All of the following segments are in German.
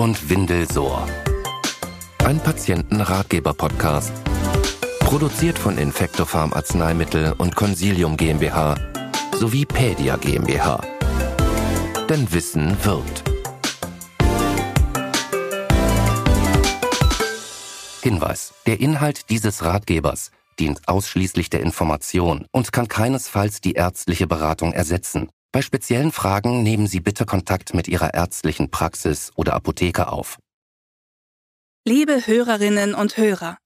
und Windelsor. Ein Patientenratgeber-Podcast. Produziert von Infectopharm Arzneimittel und Consilium GmbH sowie Pedia GmbH. Denn Wissen wirkt. Hinweis. Der Inhalt dieses Ratgebers dient ausschließlich der Information und kann keinesfalls die ärztliche Beratung ersetzen. Bei speziellen Fragen nehmen Sie bitte Kontakt mit Ihrer ärztlichen Praxis oder Apotheker auf. Liebe Hörerinnen und Hörer,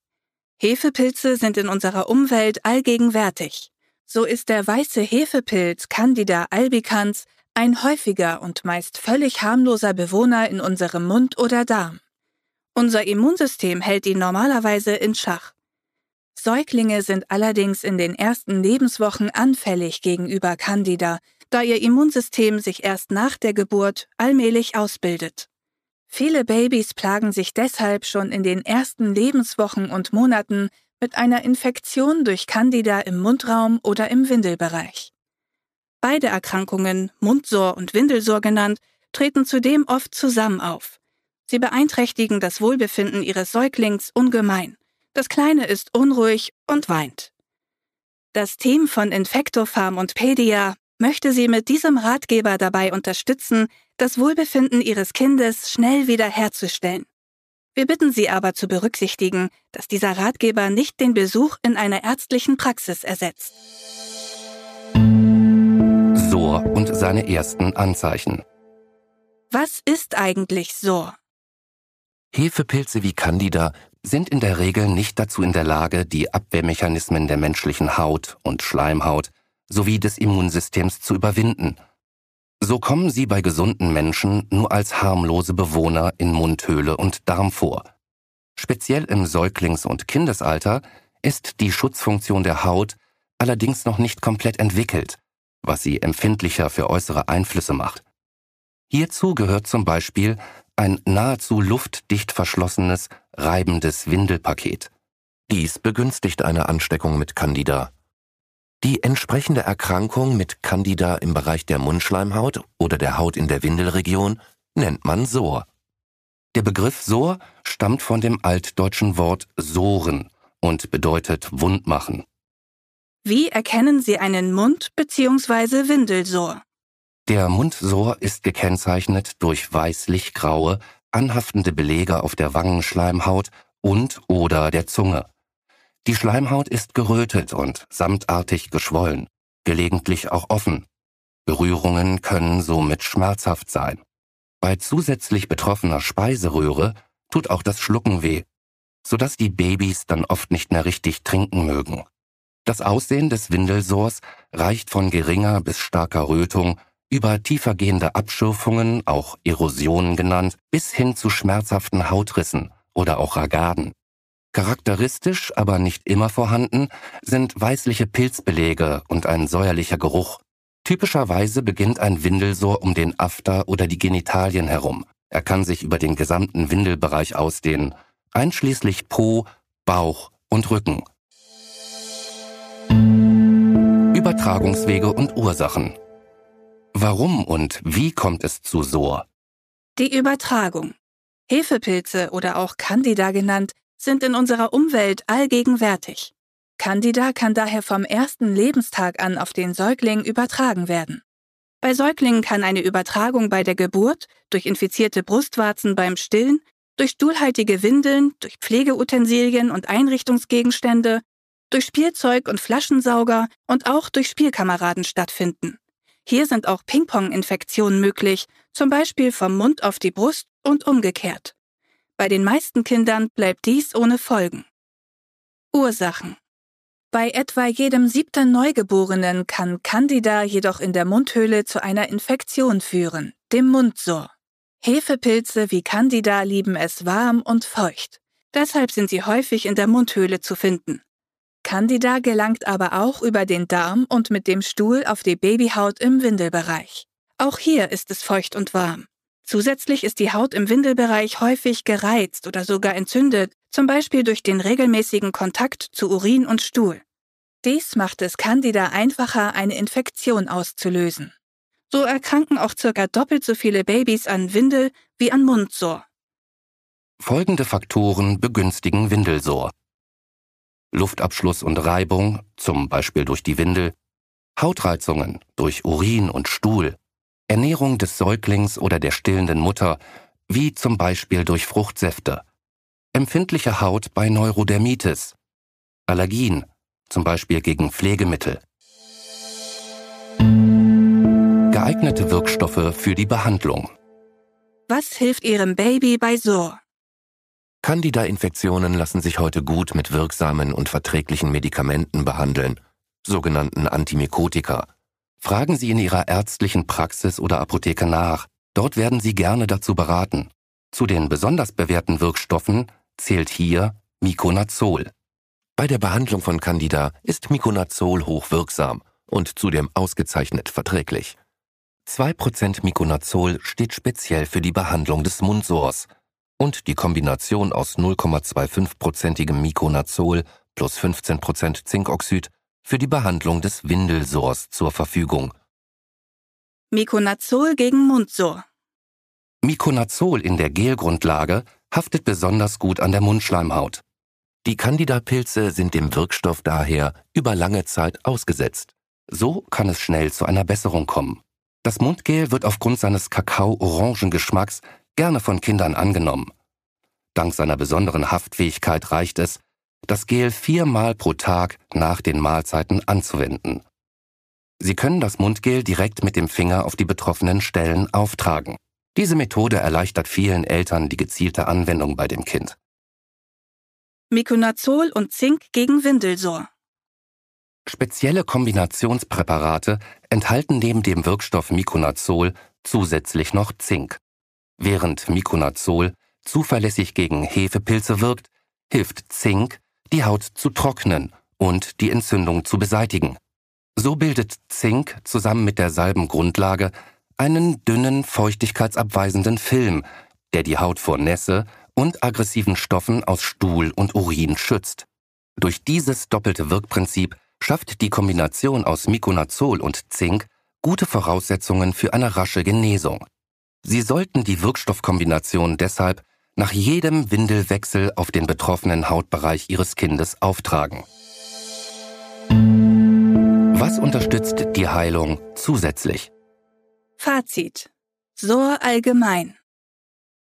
Hefepilze sind in unserer Umwelt allgegenwärtig. So ist der weiße Hefepilz Candida albicans ein häufiger und meist völlig harmloser Bewohner in unserem Mund oder Darm. Unser Immunsystem hält ihn normalerweise in Schach. Säuglinge sind allerdings in den ersten Lebenswochen anfällig gegenüber Candida, da ihr Immunsystem sich erst nach der Geburt allmählich ausbildet. Viele Babys plagen sich deshalb schon in den ersten Lebenswochen und Monaten mit einer Infektion durch Candida im Mundraum oder im Windelbereich. Beide Erkrankungen, Mundsor und Windelsor genannt, treten zudem oft zusammen auf. Sie beeinträchtigen das Wohlbefinden ihres Säuglings ungemein. Das Kleine ist unruhig und weint. Das Team von Infectofarm und Pedia möchte sie mit diesem Ratgeber dabei unterstützen, das Wohlbefinden ihres Kindes schnell wiederherzustellen. Wir bitten Sie aber zu berücksichtigen, dass dieser Ratgeber nicht den Besuch in einer ärztlichen Praxis ersetzt. SOR und seine ersten Anzeichen. Was ist eigentlich SOR? Hefepilze wie Candida sind in der Regel nicht dazu in der Lage, die Abwehrmechanismen der menschlichen Haut und Schleimhaut sowie des Immunsystems zu überwinden. So kommen sie bei gesunden Menschen nur als harmlose Bewohner in Mundhöhle und Darm vor. Speziell im Säuglings- und Kindesalter ist die Schutzfunktion der Haut allerdings noch nicht komplett entwickelt, was sie empfindlicher für äußere Einflüsse macht. Hierzu gehört zum Beispiel ein nahezu luftdicht verschlossenes, reibendes Windelpaket. Dies begünstigt eine Ansteckung mit Candida. Die entsprechende Erkrankung mit Candida im Bereich der Mundschleimhaut oder der Haut in der Windelregion nennt man Sor. Der Begriff Sor stammt von dem altdeutschen Wort soren und bedeutet Wundmachen. Wie erkennen Sie einen Mund- bzw. Windelsor? Der Mundsor ist gekennzeichnet durch weißlich-graue, anhaftende Belege auf der Wangenschleimhaut und oder der Zunge. Die Schleimhaut ist gerötet und samtartig geschwollen, gelegentlich auch offen. Berührungen können somit schmerzhaft sein. Bei zusätzlich betroffener Speiseröhre tut auch das Schlucken weh, sodass die Babys dann oft nicht mehr richtig trinken mögen. Das Aussehen des Windelsors reicht von geringer bis starker Rötung über tiefergehende Abschürfungen, auch Erosionen genannt, bis hin zu schmerzhaften Hautrissen oder auch Ragaden. Charakteristisch, aber nicht immer vorhanden, sind weißliche Pilzbelege und ein säuerlicher Geruch. Typischerweise beginnt ein Windelsor um den After oder die Genitalien herum. Er kann sich über den gesamten Windelbereich ausdehnen, einschließlich Po, Bauch und Rücken. Übertragungswege und Ursachen. Warum und wie kommt es zu SOR? Die Übertragung. Hefepilze oder auch Candida genannt sind in unserer Umwelt allgegenwärtig. Candida kann daher vom ersten Lebenstag an auf den Säugling übertragen werden. Bei Säuglingen kann eine Übertragung bei der Geburt, durch infizierte Brustwarzen beim Stillen, durch stuhlhaltige Windeln, durch Pflegeutensilien und Einrichtungsgegenstände, durch Spielzeug und Flaschensauger und auch durch Spielkameraden stattfinden. Hier sind auch Ping-Pong-Infektionen möglich, zum Beispiel vom Mund auf die Brust und umgekehrt. Bei den meisten Kindern bleibt dies ohne Folgen. Ursachen Bei etwa jedem siebten Neugeborenen kann Candida jedoch in der Mundhöhle zu einer Infektion führen, dem Mundsor. Hefepilze wie Candida lieben es warm und feucht. Deshalb sind sie häufig in der Mundhöhle zu finden. Candida gelangt aber auch über den Darm und mit dem Stuhl auf die Babyhaut im Windelbereich. Auch hier ist es feucht und warm. Zusätzlich ist die Haut im Windelbereich häufig gereizt oder sogar entzündet, zum Beispiel durch den regelmäßigen Kontakt zu Urin und Stuhl. Dies macht es Candida einfacher, eine Infektion auszulösen. So erkranken auch circa doppelt so viele Babys an Windel wie an Mundsor. Folgende Faktoren begünstigen Windelsor. Luftabschluss und Reibung, zum Beispiel durch die Windel, Hautreizungen durch Urin und Stuhl, Ernährung des Säuglings oder der stillenden Mutter, wie zum Beispiel durch Fruchtsäfte, empfindliche Haut bei Neurodermitis, Allergien, zum Beispiel gegen Pflegemittel. Geeignete Wirkstoffe für die Behandlung. Was hilft Ihrem Baby bei SOR? Candida-Infektionen lassen sich heute gut mit wirksamen und verträglichen Medikamenten behandeln, sogenannten Antimykotika. Fragen Sie in Ihrer ärztlichen Praxis oder Apotheke nach. Dort werden Sie gerne dazu beraten. Zu den besonders bewährten Wirkstoffen zählt hier Miconazol. Bei der Behandlung von Candida ist Miconazol hochwirksam und zudem ausgezeichnet verträglich. 2% Miconazol steht speziell für die Behandlung des Mundsors und die Kombination aus 0,25%igem Miconazol plus 15% Zinkoxid für die Behandlung des Windelsors zur Verfügung. Miconazol gegen Mundsor. Miconazol in der Gelgrundlage haftet besonders gut an der Mundschleimhaut. Die Candida-Pilze sind dem Wirkstoff daher über lange Zeit ausgesetzt. So kann es schnell zu einer Besserung kommen. Das Mundgel wird aufgrund seines Kakao-Orangengeschmacks gerne von Kindern angenommen. Dank seiner besonderen Haftfähigkeit reicht es, das Gel viermal pro Tag nach den Mahlzeiten anzuwenden. Sie können das Mundgel direkt mit dem Finger auf die betroffenen Stellen auftragen. Diese Methode erleichtert vielen Eltern die gezielte Anwendung bei dem Kind. Miconazol und Zink gegen Windelsor. Spezielle Kombinationspräparate enthalten neben dem Wirkstoff Miconazol zusätzlich noch Zink. Während Miconazol zuverlässig gegen Hefepilze wirkt, hilft Zink die Haut zu trocknen und die Entzündung zu beseitigen. So bildet Zink zusammen mit der Salbengrundlage einen dünnen, feuchtigkeitsabweisenden Film, der die Haut vor Nässe und aggressiven Stoffen aus Stuhl und Urin schützt. Durch dieses doppelte Wirkprinzip schafft die Kombination aus Miconazol und Zink gute Voraussetzungen für eine rasche Genesung. Sie sollten die Wirkstoffkombination deshalb nach jedem Windelwechsel auf den betroffenen Hautbereich Ihres Kindes auftragen. Was unterstützt die Heilung zusätzlich? Fazit. SOR allgemein.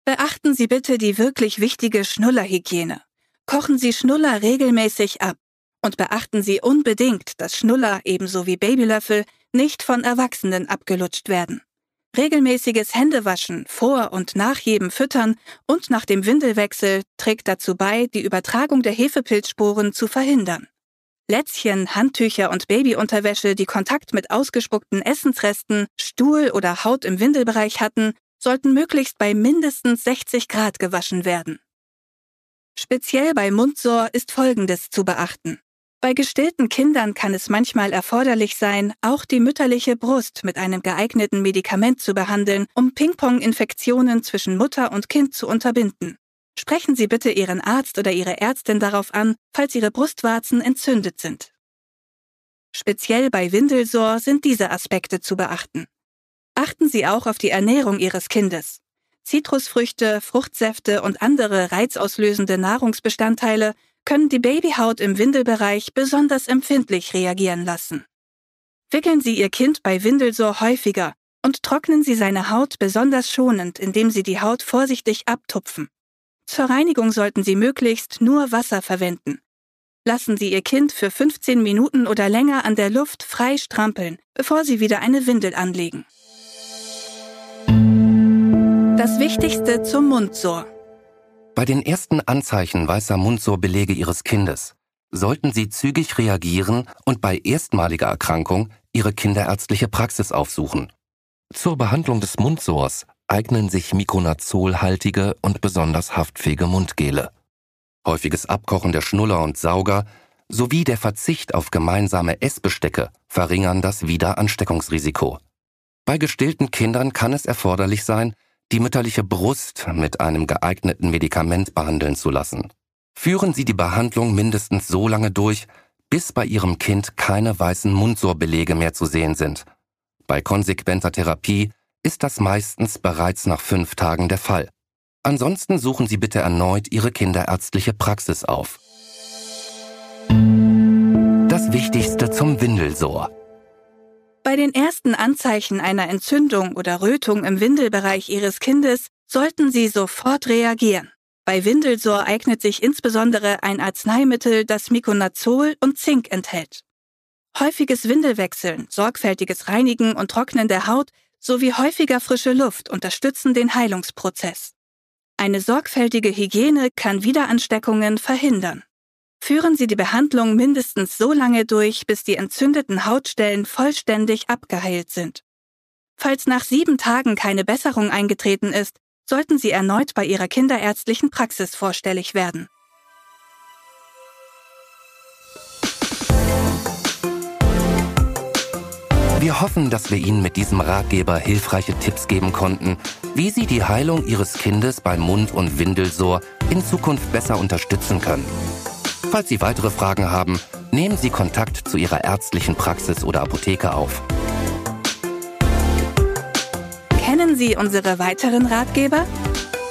Beachten Sie bitte die wirklich wichtige Schnullerhygiene. Kochen Sie Schnuller regelmäßig ab. Und beachten Sie unbedingt, dass Schnuller ebenso wie Babylöffel nicht von Erwachsenen abgelutscht werden. Regelmäßiges Händewaschen vor und nach jedem Füttern und nach dem Windelwechsel trägt dazu bei, die Übertragung der Hefepilzsporen zu verhindern. Lätzchen, Handtücher und Babyunterwäsche, die Kontakt mit ausgespuckten Essensresten, Stuhl oder Haut im Windelbereich hatten, sollten möglichst bei mindestens 60 Grad gewaschen werden. Speziell bei Mundsor ist Folgendes zu beachten. Bei gestillten Kindern kann es manchmal erforderlich sein, auch die mütterliche Brust mit einem geeigneten Medikament zu behandeln, um Ping-Pong-Infektionen zwischen Mutter und Kind zu unterbinden. Sprechen Sie bitte Ihren Arzt oder Ihre Ärztin darauf an, falls Ihre Brustwarzen entzündet sind. Speziell bei Windelsor sind diese Aspekte zu beachten. Achten Sie auch auf die Ernährung Ihres Kindes. Zitrusfrüchte, Fruchtsäfte und andere reizauslösende Nahrungsbestandteile können die Babyhaut im Windelbereich besonders empfindlich reagieren lassen. Wickeln Sie Ihr Kind bei Windelsor häufiger und trocknen Sie seine Haut besonders schonend, indem Sie die Haut vorsichtig abtupfen. Zur Reinigung sollten Sie möglichst nur Wasser verwenden. Lassen Sie Ihr Kind für 15 Minuten oder länger an der Luft frei strampeln, bevor Sie wieder eine Windel anlegen. Das Wichtigste zum Mundsor. Bei den ersten Anzeichen weißer Mundsorbelege Ihres Kindes sollten Sie zügig reagieren und bei erstmaliger Erkrankung Ihre kinderärztliche Praxis aufsuchen. Zur Behandlung des Mundsors eignen sich mikonazolhaltige und besonders haftfähige Mundgele. Häufiges Abkochen der Schnuller und Sauger sowie der Verzicht auf gemeinsame Essbestecke verringern das Wiederansteckungsrisiko. Bei gestillten Kindern kann es erforderlich sein, die mütterliche Brust mit einem geeigneten Medikament behandeln zu lassen. Führen Sie die Behandlung mindestens so lange durch, bis bei Ihrem Kind keine weißen Mundsorbelege mehr zu sehen sind. Bei konsequenter Therapie ist das meistens bereits nach fünf Tagen der Fall. Ansonsten suchen Sie bitte erneut Ihre kinderärztliche Praxis auf. Das Wichtigste zum Windelsor. Bei den ersten Anzeichen einer Entzündung oder Rötung im Windelbereich Ihres Kindes sollten Sie sofort reagieren. Bei Windelsor eignet sich insbesondere ein Arzneimittel, das Miconazol und Zink enthält. Häufiges Windelwechseln, sorgfältiges Reinigen und Trocknen der Haut sowie häufiger frische Luft unterstützen den Heilungsprozess. Eine sorgfältige Hygiene kann Wiederansteckungen verhindern. Führen Sie die Behandlung mindestens so lange durch, bis die entzündeten Hautstellen vollständig abgeheilt sind. Falls nach sieben Tagen keine Besserung eingetreten ist, sollten Sie erneut bei Ihrer kinderärztlichen Praxis vorstellig werden. Wir hoffen, dass wir Ihnen mit diesem Ratgeber hilfreiche Tipps geben konnten, wie Sie die Heilung Ihres Kindes beim Mund- und Windelsor in Zukunft besser unterstützen können. Falls Sie weitere Fragen haben, nehmen Sie Kontakt zu Ihrer ärztlichen Praxis oder Apotheke auf. Kennen Sie unsere weiteren Ratgeber?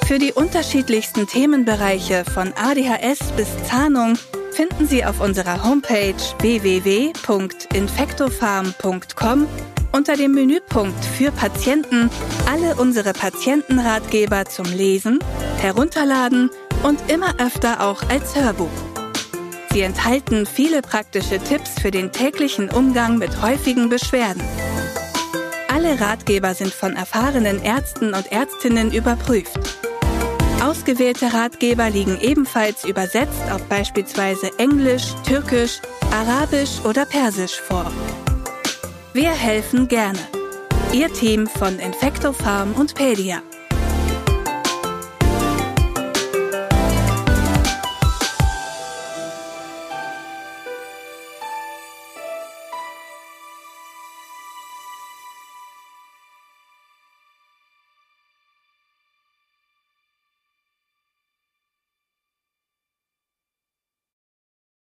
Für die unterschiedlichsten Themenbereiche von ADHS bis Zahnung finden Sie auf unserer Homepage www.infectofarm.com unter dem Menüpunkt für Patienten alle unsere Patientenratgeber zum Lesen, Herunterladen und immer öfter auch als Hörbuch. Sie enthalten viele praktische Tipps für den täglichen Umgang mit häufigen Beschwerden. Alle Ratgeber sind von erfahrenen Ärzten und Ärztinnen überprüft. Ausgewählte Ratgeber liegen ebenfalls übersetzt auf beispielsweise Englisch, Türkisch, Arabisch oder Persisch vor. Wir helfen gerne. Ihr Team von Infecto Farm und Pedia.